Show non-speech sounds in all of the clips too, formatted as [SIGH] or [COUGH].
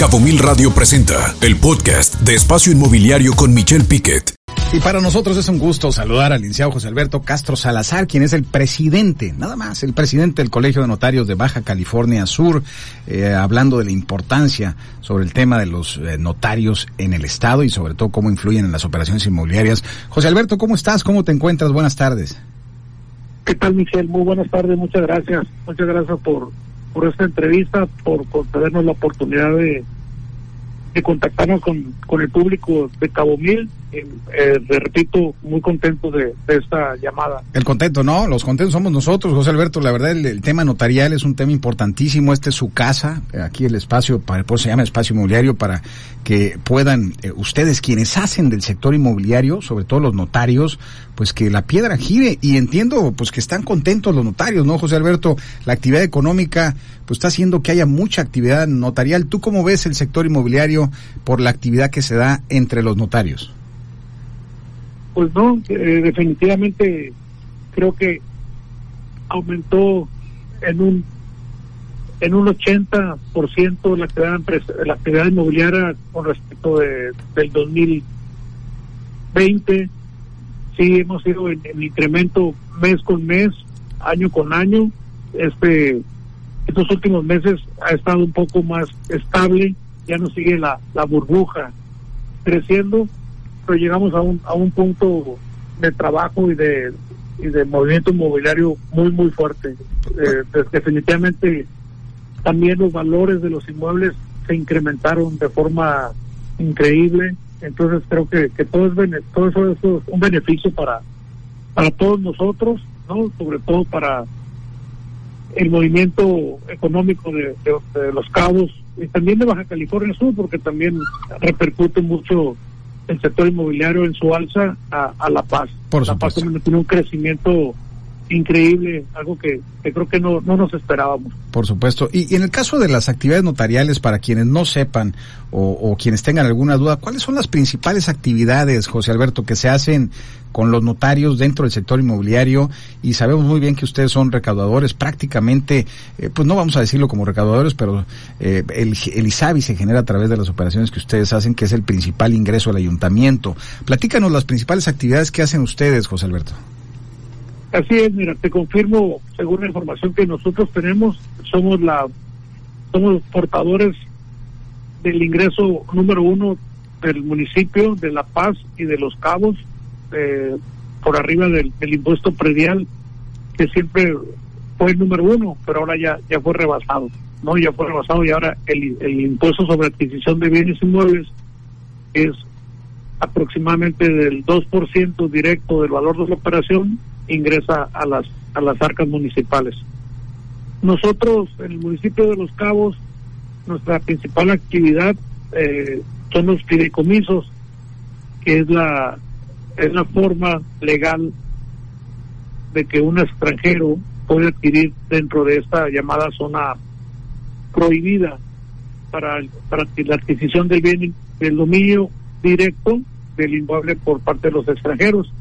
Cabo Mil Radio presenta el podcast de Espacio Inmobiliario con Michelle Piquet. Y para nosotros es un gusto saludar al licenciado José Alberto Castro Salazar, quien es el presidente, nada más, el presidente del Colegio de Notarios de Baja California Sur, eh, hablando de la importancia sobre el tema de los eh, notarios en el Estado y sobre todo cómo influyen en las operaciones inmobiliarias. José Alberto, ¿cómo estás? ¿Cómo te encuentras? Buenas tardes. ¿Qué tal, Michelle? Muy buenas tardes, muchas gracias. Muchas gracias por, por esta entrevista, por concedernos la oportunidad de, de contactarnos con, con el público de Cabo Mil. Eh, eh, repito, muy contento de, esta llamada. El contento, ¿no? Los contentos somos nosotros, José Alberto. La verdad, el, tema notarial es un tema importantísimo. Este es su casa, aquí el espacio, para, por eso se llama espacio inmobiliario, para que puedan eh, ustedes, quienes hacen del sector inmobiliario, sobre todo los notarios, pues que la piedra gire. Y entiendo, pues que están contentos los notarios, ¿no, José Alberto? La actividad económica, pues está haciendo que haya mucha actividad notarial. ¿Tú cómo ves el sector inmobiliario por la actividad que se da entre los notarios? Pues no, eh, definitivamente creo que aumentó en un en un 80% la actividad, la actividad inmobiliaria con respecto de, del 2020. Sí, hemos ido en, en, incremento mes con mes, año con año. Este, estos últimos meses ha estado un poco más estable, ya no sigue la, la burbuja creciendo, pero llegamos a un, a un punto de trabajo y de, y de movimiento inmobiliario muy, muy fuerte. Eh, definitivamente también los valores de los inmuebles se incrementaron de forma increíble. Entonces creo que, que todo, es todo eso, es un beneficio para, para todos nosotros, ¿no? Sobre todo para el movimiento económico de los cabos y también de Baja California Sur, porque también repercute mucho el sector inmobiliario en su alza a, a La Paz. Por la Paz tiene un crecimiento increíble, algo que, creo que no, no, nos esperábamos. Por supuesto. Y, en el caso de las actividades notariales, para quienes no sepan o, o, quienes tengan alguna duda, ¿cuáles son las principales actividades, José Alberto, que se hacen con los notarios dentro del sector inmobiliario? Y sabemos muy bien que ustedes son recaudadores, prácticamente, eh, pues no vamos a decirlo como recaudadores, pero eh, el, el ISABI se genera a través de las operaciones que ustedes hacen, que es el principal ingreso al ayuntamiento. Platícanos las principales actividades que hacen ustedes, José Alberto. Así es, mira, te confirmo, según la información que nosotros tenemos, somos la, somos portadores del ingreso número uno del municipio de La Paz y de Los Cabos, eh, por arriba del, impuesto predial, que siempre fue el número uno, pero ahora ya, ya fue rebasado, ¿no? Ya fue rebasado y ahora el, el impuesto sobre adquisición de bienes inmuebles es aproximadamente del 2% directo del valor de la operación ingresa a las a las arcas municipales. Nosotros en el municipio de Los Cabos nuestra principal actividad eh, son los fideicomisos, que es la es la forma legal de que un extranjero puede adquirir dentro de esta llamada zona prohibida para para la adquisición del bien del dominio directo del inmueble por parte de los extranjeros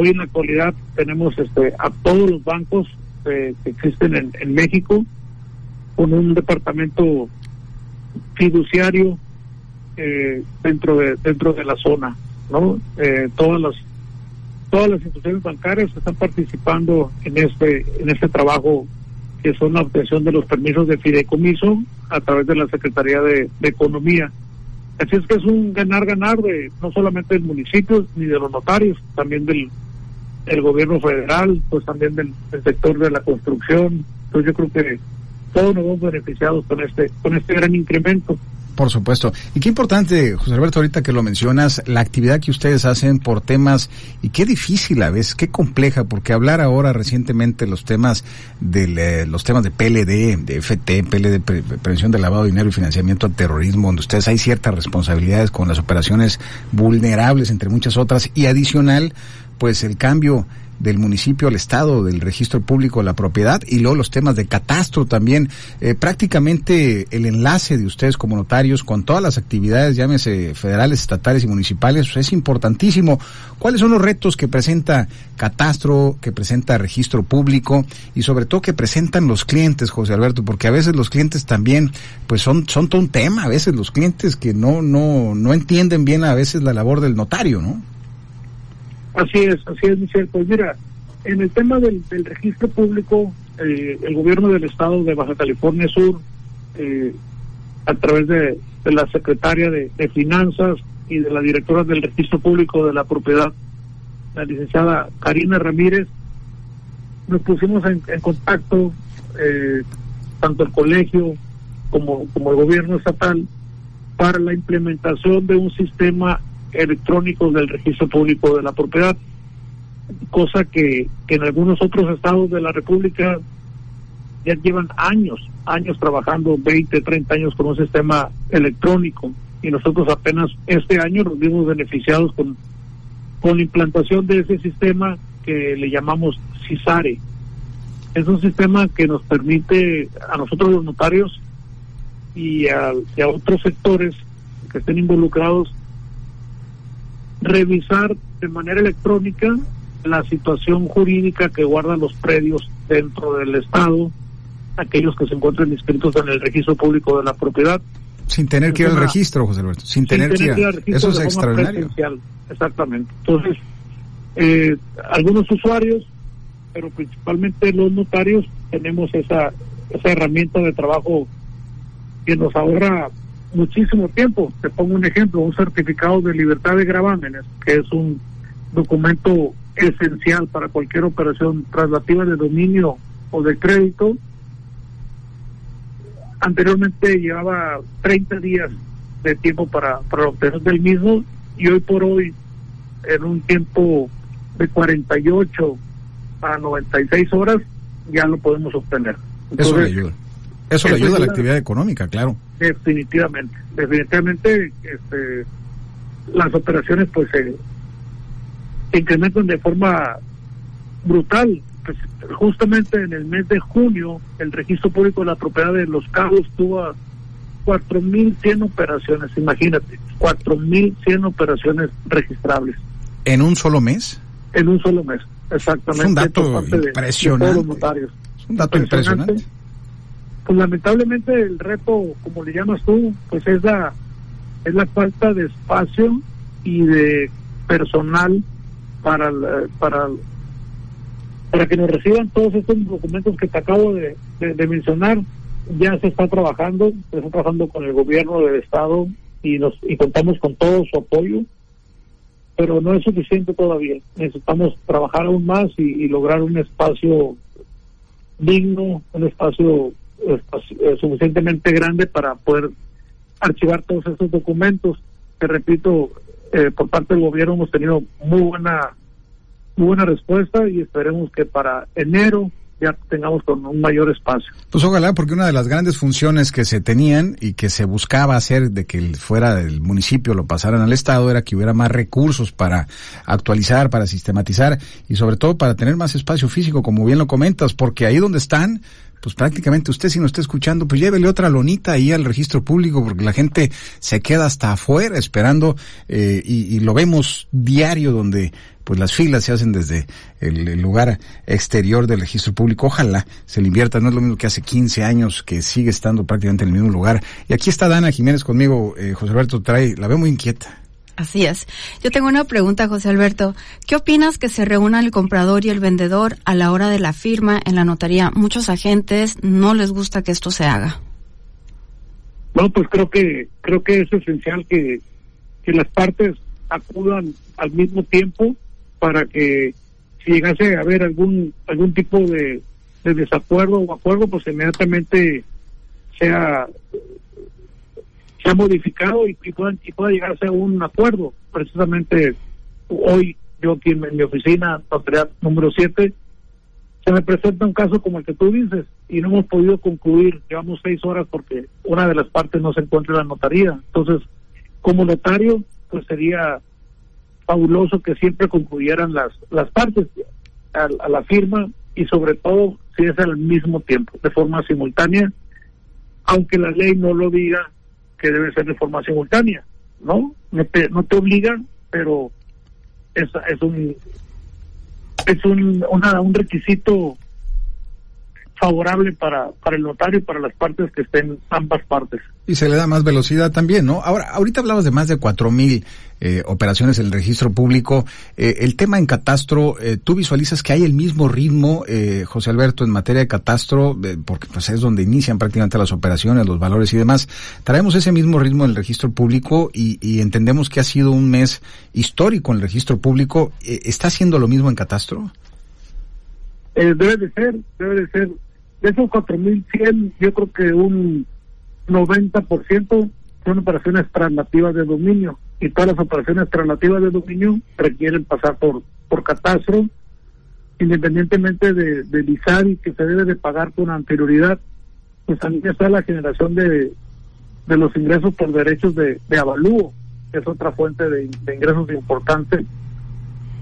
hoy en la actualidad tenemos este a todos los bancos eh, que existen en, en, México con un departamento fiduciario eh, dentro de dentro de la zona no eh, todas las todas las instituciones bancarias están participando en este en este trabajo que son la obtención de los permisos de fideicomiso a través de la Secretaría de, de Economía. Así es que es un ganar-ganar de no solamente del municipio ni de los notarios, también del, del gobierno federal, pues también del, sector de la construcción. Entonces yo creo que todos nos hemos beneficiado con este, con este gran incremento. Por supuesto. Y qué importante, José Alberto, ahorita que lo mencionas, la actividad que ustedes hacen por temas, y qué difícil a veces, qué compleja, porque hablar ahora recientemente los temas de eh, los temas de PLD, de FT, PLD, pre prevención del lavado de dinero y financiamiento al terrorismo, donde ustedes hay ciertas responsabilidades con las operaciones vulnerables, entre muchas otras, y adicional, pues el cambio del municipio al Estado, del registro público de la propiedad y luego los temas de catastro también. Eh, prácticamente el enlace de ustedes como notarios con todas las actividades, llámese federales, estatales y municipales, pues, es importantísimo. ¿Cuáles son los retos que presenta catastro, que presenta registro público y sobre todo que presentan los clientes, José Alberto? Porque a veces los clientes también, pues son, son todo un tema, a veces los clientes que no, no, no entienden bien a veces la labor del notario, ¿no? Así es, así es, Michelle. Pues mira, en el tema del, registro público, eh, el gobierno del estado de Baja California Sur, eh, a través de, la secretaria de, Finanzas y de la directora del registro público de la propiedad, la licenciada Karina Ramírez, nos pusimos en, contacto, eh, tanto el colegio como, como el gobierno estatal, para la implementación de un sistema electrónico del registro público de la propiedad, cosa que, que en algunos otros estados de la República ya llevan años, años trabajando, 20, 30 años con un sistema electrónico y nosotros apenas este año nos vimos beneficiados con, con la implantación de ese sistema que le llamamos CISARE. Es un sistema que nos permite a nosotros los notarios y a, otros sectores que estén involucrados revisar de manera electrónica la situación jurídica que guardan los predios dentro del Estado, aquellos que se encuentran inscritos en el registro público de la propiedad. Sin tener que ir al registro, José Alberto, sin, tener, que ir al registro. Eso es extraordinario. Exactamente. Entonces, eh, algunos usuarios, pero principalmente los notarios, tenemos esa, esa herramienta de trabajo que nos ahorra muchísimo tiempo. Te pongo un ejemplo, un certificado de libertad de gravámenes, que es un documento esencial para cualquier operación traslativa de dominio o de crédito. Anteriormente llevaba 30 días de tiempo para, para obtener del mismo y hoy por hoy en un tiempo de 48 a 96 horas ya lo podemos obtener. Entonces, eso le ayuda a la actividad económica, claro. Definitivamente, definitivamente este, las operaciones pues se, incrementan de forma brutal. Pues, justamente en el mes de junio el registro público de la propiedad de Los Cabos tuvo 4.100 operaciones, imagínate, 4.100 operaciones registrables. ¿En un solo mes? En un solo mes, exactamente. Es un dato impresionante. Es un dato impresionante pues lamentablemente el reto, como le llamas tú, pues es la, es la falta de espacio y de personal para, para, para que nos reciban todos estos documentos que te acabo de, mencionar. Ya se está trabajando, se está trabajando con el gobierno del estado y nos y contamos con todo su apoyo, pero no es suficiente todavía. Necesitamos trabajar aún más y lograr un espacio digno, un espacio eh, suficientemente grande para poder archivar todos esos documentos. Te repito, eh, por parte del gobierno hemos tenido muy buena, muy buena respuesta y esperemos que para enero ya tengamos con un mayor espacio. Pues ojalá, porque una de las grandes funciones que se tenían y que se buscaba hacer de que fuera del municipio lo pasaran al Estado era que hubiera más recursos para actualizar, para sistematizar y sobre todo para tener más espacio físico, como bien lo comentas, porque ahí donde están, pues prácticamente usted si no está escuchando, pues llévele otra lonita ahí al registro público porque la gente se queda hasta afuera esperando eh, y, lo vemos diario donde pues las filas se hacen desde el, lugar exterior del registro público. Ojalá se le invierta, no es lo mismo que hace 15 años que sigue estando prácticamente en el mismo lugar. Y aquí está Dana Jiménez conmigo, eh, José Alberto trae, la veo muy inquieta. Así es. Yo tengo una pregunta, José Alberto. ¿Qué opinas que se reúna el comprador y el vendedor a la hora de la firma en la notaría? Muchos agentes no les gusta que esto se haga. No, pues creo que creo que es esencial que, que las partes acudan al mismo tiempo para que si llegase a haber algún algún tipo de desacuerdo o acuerdo, pues inmediatamente sea se ha modificado y, y, pueda, y pueda llegarse a un acuerdo. Precisamente hoy, yo aquí en, mi oficina, notaría número 7, se me presenta un caso como el que tú dices y no hemos podido concluir. Llevamos seis horas porque una de las partes no se encuentra en la notaría. Entonces, como notario, pues sería fabuloso que siempre concluyeran las, las partes. a, la firma y sobre todo si es al mismo tiempo, de forma simultánea, aunque la ley no lo diga que debe ser de forma simultánea, ¿no? No te, no te obligan, pero es, es un es un, un requisito favorable para, para el notario y para las partes que estén ambas partes. Y se le da más velocidad también, ¿no? Ahora, ahorita hablabas de más de cuatro mil eh, operaciones en el registro público. Eh, el tema en catastro, eh, ¿tú visualizas que hay el mismo ritmo, José Alberto, en materia de catastro? porque pues es donde inician prácticamente las operaciones, los valores y demás. ¿Traemos ese mismo ritmo en el registro público y, y entendemos que ha sido un mes histórico en el registro público? ¿Está haciendo lo mismo en catastro? debe de ser, debe de ser de esos 4.100, yo creo que un 90% son operaciones traslativas de dominio. Y todas las operaciones traslativas de dominio requieren pasar por por catastro independientemente de, de y que se debe de pagar con anterioridad pues también está la generación de, de los ingresos por derechos de, de avalúo que es otra fuente de, de ingresos importante.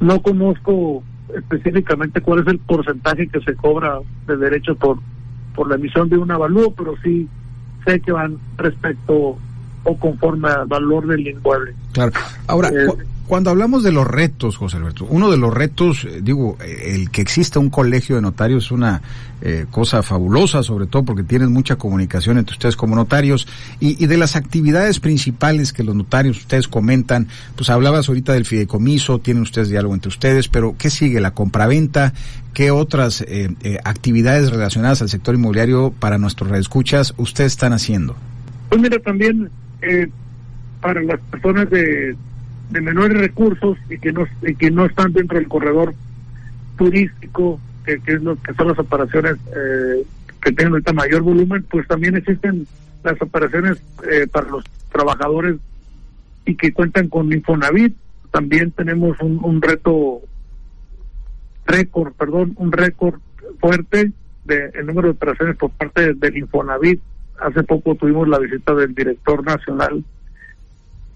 No conozco específicamente cuál es el porcentaje que se cobra de derechos por, por la emisión de un avalúo, pero sí sé que van respecto o conforme al valor del inmueble. Claro. Ahora, eh, cuando hablamos de los retos, José Alberto, uno de los retos, eh, digo, eh, el que exista un colegio de notarios es una eh, cosa fabulosa, sobre todo porque tienen mucha comunicación entre ustedes como notarios y, de las actividades principales que los notarios ustedes comentan, pues hablabas ahorita del fideicomiso, tienen ustedes diálogo entre ustedes, pero ¿qué sigue? ¿La compraventa? ¿Qué otras actividades relacionadas al sector inmobiliario para nuestros reescuchas ustedes están haciendo? Pues mira, también para las personas de de menores recursos y que no y que no están dentro del corredor turístico que, es lo que son las operaciones eh, que tienen ahorita mayor volumen pues también existen las operaciones eh, para los trabajadores y que cuentan con Infonavit. También tenemos un, un reto récord perdón un récord fuerte de el número de operaciones por parte del Infonavit. Hace poco tuvimos la visita del director nacional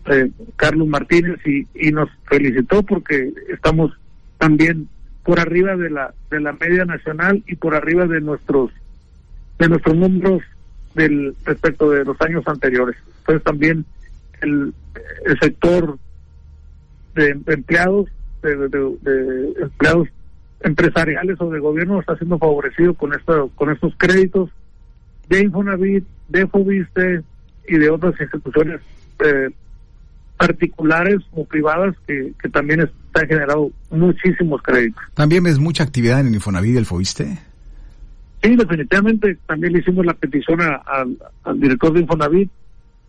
eh, Carlos Martínez y, y nos felicitó porque estamos también por arriba de la de la media nacional y por arriba de nuestros de nuestros números del respecto de los años anteriores. Entonces también el, sector de empleados de, empleados empresariales o de gobierno está siendo favorecido con esto con estos créditos de Infonavit, de Fobiste y de otras instituciones eh, particulares o privadas que, que también están generando muchísimos créditos. ¿También ves mucha actividad en el Infonavit del FOISTE? Sí, definitivamente. También le hicimos la petición al director de Infonavit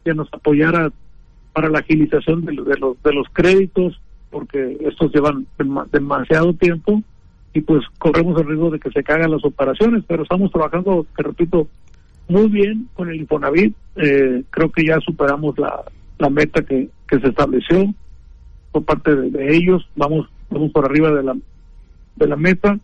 que nos apoyara para la agilización de, de, los, de los créditos, porque estos llevan demasiado tiempo y pues corremos el riesgo de que se caigan las operaciones, pero estamos trabajando, te repito, muy bien con el Infonavit. Eh, creo que ya superamos la, la meta que, que se estableció por parte de, ellos, vamos, vamos por arriba de la, de la meta.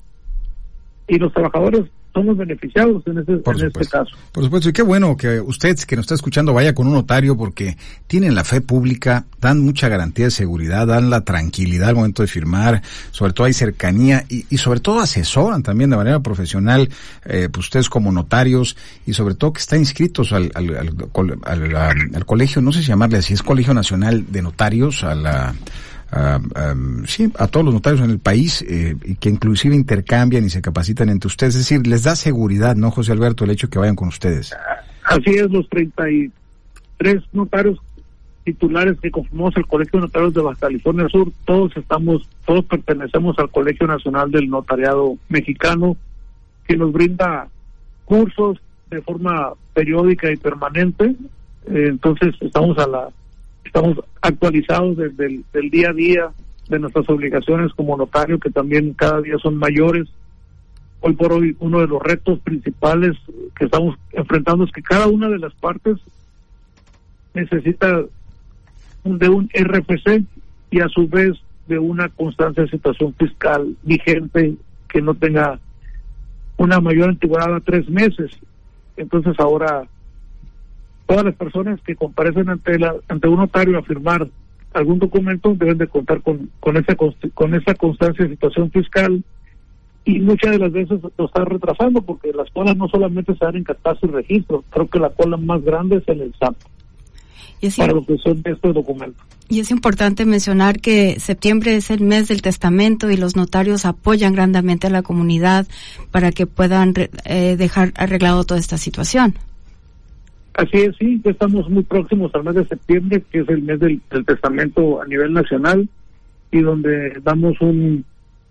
Y los trabajadores somos beneficiados en, ese, en este caso. Por supuesto, y qué bueno que usted que nos está escuchando vaya con un notario porque tienen la fe pública, dan mucha garantía de seguridad, dan la tranquilidad al momento de firmar, sobre todo hay cercanía y, y sobre todo asesoran también de manera profesional, eh, pues ustedes como notarios y sobre todo que están inscritos al, al, al, al colegio, no sé si llamarle así, es Colegio Nacional de Notarios, a la a, sí, a todos los notarios en el país eh, que inclusive intercambian y se capacitan entre ustedes. Es decir, les da seguridad, ¿no, José Alberto, el hecho de que vayan con ustedes? Así es, los 33 notarios titulares que conformamos el Colegio de Notarios de Baja California Sur, todos estamos, todos pertenecemos al Colegio Nacional del Notariado Mexicano, que nos brinda cursos de forma periódica y permanente. Eh, entonces estamos a la estamos actualizados desde el día a día de nuestras obligaciones como notario, que también cada día son mayores. Hoy por hoy uno de los retos principales que estamos enfrentando es que cada una de las partes necesita de un RFC y a su vez de una constancia de situación fiscal vigente que no tenga una mayor antigüedad a tres meses. Entonces ahora todas las personas que comparecen ante la, ante un notario a firmar algún documento deben de contar con con esa con esa constancia de situación fiscal y muchas de las veces lo está retrasando porque las colas no solamente se dan en catastro y registro, creo que la cola más grande es en el SAP. Y para lo que son estos documentos. Y es importante mencionar que septiembre es el mes del testamento y los notarios apoyan grandemente a la comunidad para que puedan eh, dejar arreglado toda esta situación. Así es, sí, ya estamos muy próximos al mes de septiembre, que es el mes del, testamento a nivel nacional y donde damos un,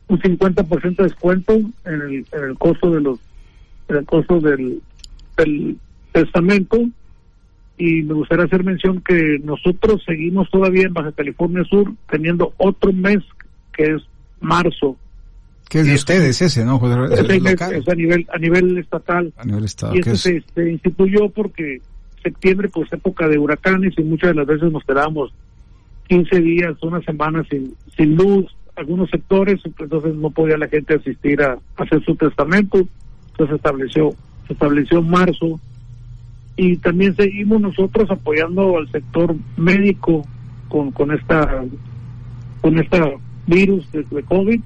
un 50% de descuento en el, en el costo de los en el costo del, del testamento y me gustaría hacer mención que nosotros seguimos todavía en Baja California Sur teniendo otro mes que es marzo. Que es de ustedes ese, ¿no? Es, a nivel a nivel estatal. A nivel estatal. Y eso se, se, instituyó porque septiembre pues época de huracanes y muchas de las veces nos quedamos 15 días, una semana sin, sin luz, algunos sectores, entonces no podía la gente asistir a, hacer su testamento, entonces se estableció, se estableció marzo. Y también seguimos nosotros apoyando al sector médico con, con esta con esta virus de, COVID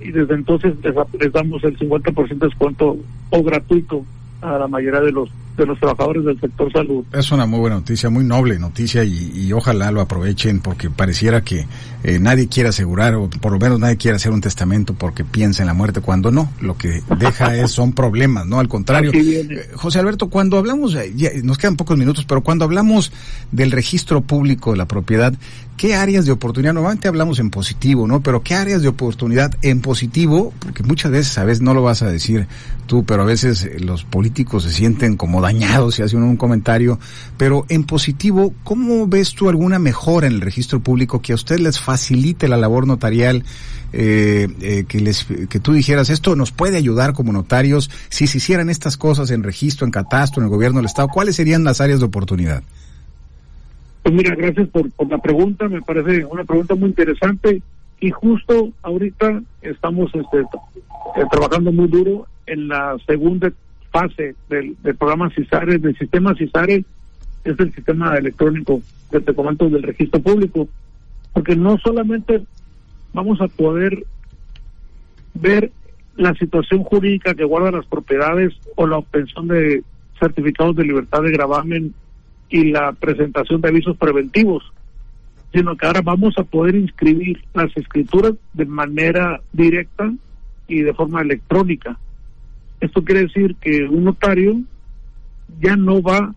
y desde entonces les, les damos el 50% de descuento o gratuito a la mayoría de los de los trabajadores del sector salud. Es una muy buena noticia, muy noble noticia y, ojalá lo aprovechen porque pareciera que eh, nadie quiere asegurar o por lo menos nadie quiere hacer un testamento porque piensa en la muerte cuando no, lo que deja [LAUGHS] es son problemas, no al contrario. Eh, José Alberto, cuando hablamos, ya, nos quedan pocos minutos, pero cuando hablamos del registro público de la propiedad, ¿qué áreas de oportunidad? Normalmente hablamos en positivo, ¿no? Pero ¿qué áreas de oportunidad en positivo? Porque muchas veces, a veces no lo vas a decir tú, pero a veces eh, los políticos se sienten como dañados si hacen un comentario, pero en positivo, ¿cómo ves tú alguna mejora en el registro público que a usted les facilite la labor notarial? Eh, eh, que les que tú dijeras esto nos puede ayudar como notarios si se hicieran estas cosas en registro, en catastro, en el gobierno del estado. ¿Cuáles serían las áreas de oportunidad? Pues mira, gracias por, por la pregunta. Me parece una pregunta muy interesante y justo ahorita estamos este, trabajando muy duro en la segunda fase del, programa CISARE, del sistema CISARE, es el sistema electrónico de documentos del registro público, porque no solamente vamos a poder ver la situación jurídica que guarda las propiedades o la obtención de certificados de libertad de gravamen y la presentación de avisos preventivos, sino que ahora vamos a poder inscribir las escrituras de manera directa y de forma electrónica. Esto quiere decir que un notario ya no va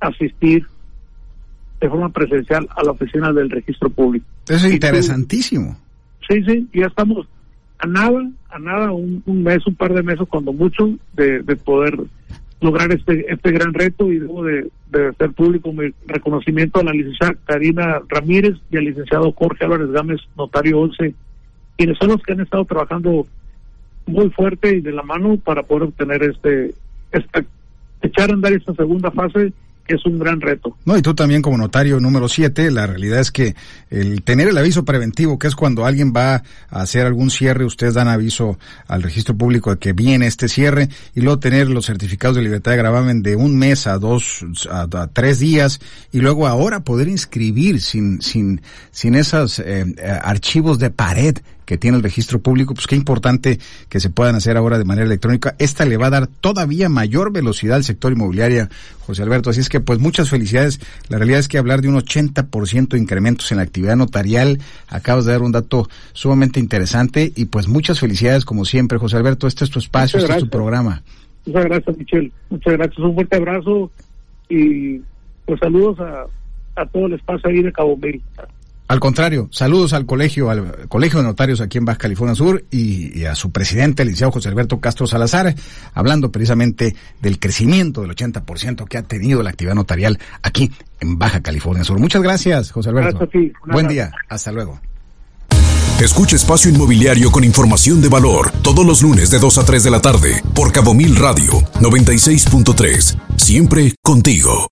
a asistir de forma presencial a la oficina del registro público. Eso es interesantísimo. sí, sí, ya estamos a nada, a nada, un, mes, un par de meses, cuando mucho, de, poder lograr este este gran reto y debo de, de, hacer público mi reconocimiento a la licenciada Karina Ramírez y al licenciado Jorge Álvarez Gámez, notario 11, quienes son los que han estado trabajando muy fuerte y de la mano para poder obtener este, esta, echar a andar esta segunda fase que es un gran reto. No, y tú también como notario número 7, la realidad es que el tener el aviso preventivo, que es cuando alguien va a hacer algún cierre, ustedes dan aviso al registro público de que viene este cierre, y luego tener los certificados de libertad de gravamen de un mes a dos, a, tres días, y luego ahora poder inscribir sin, sin, sin esos eh, eh, archivos de pared que tiene el registro público, pues qué importante que se puedan hacer ahora de manera electrónica. Esta le va a dar todavía mayor velocidad al sector inmobiliario, José Alberto. Así es que, pues muchas felicidades. La realidad es que hablar de un 80% de incrementos en la actividad notarial, acabas de dar un dato sumamente interesante y pues muchas felicidades como siempre, José Alberto. Este es tu espacio, este es tu programa. Muchas gracias, Michelle. Muchas gracias. Un fuerte abrazo y pues saludos a, a todo el espacio ahí de Cabo Mil. Al contrario, saludos al colegio, al colegio de notarios aquí en Baja California Sur y, a su presidente, el licenciado José Alberto Castro Salazar, hablando precisamente del crecimiento del 80% que ha tenido la actividad notarial aquí en Baja California Sur. Muchas gracias, José Alberto. Buen día, hasta luego. Escucha Espacio Inmobiliario con información de valor todos los lunes de 2 a 3 de la tarde por Cabo Mil Radio 96.3. Siempre contigo.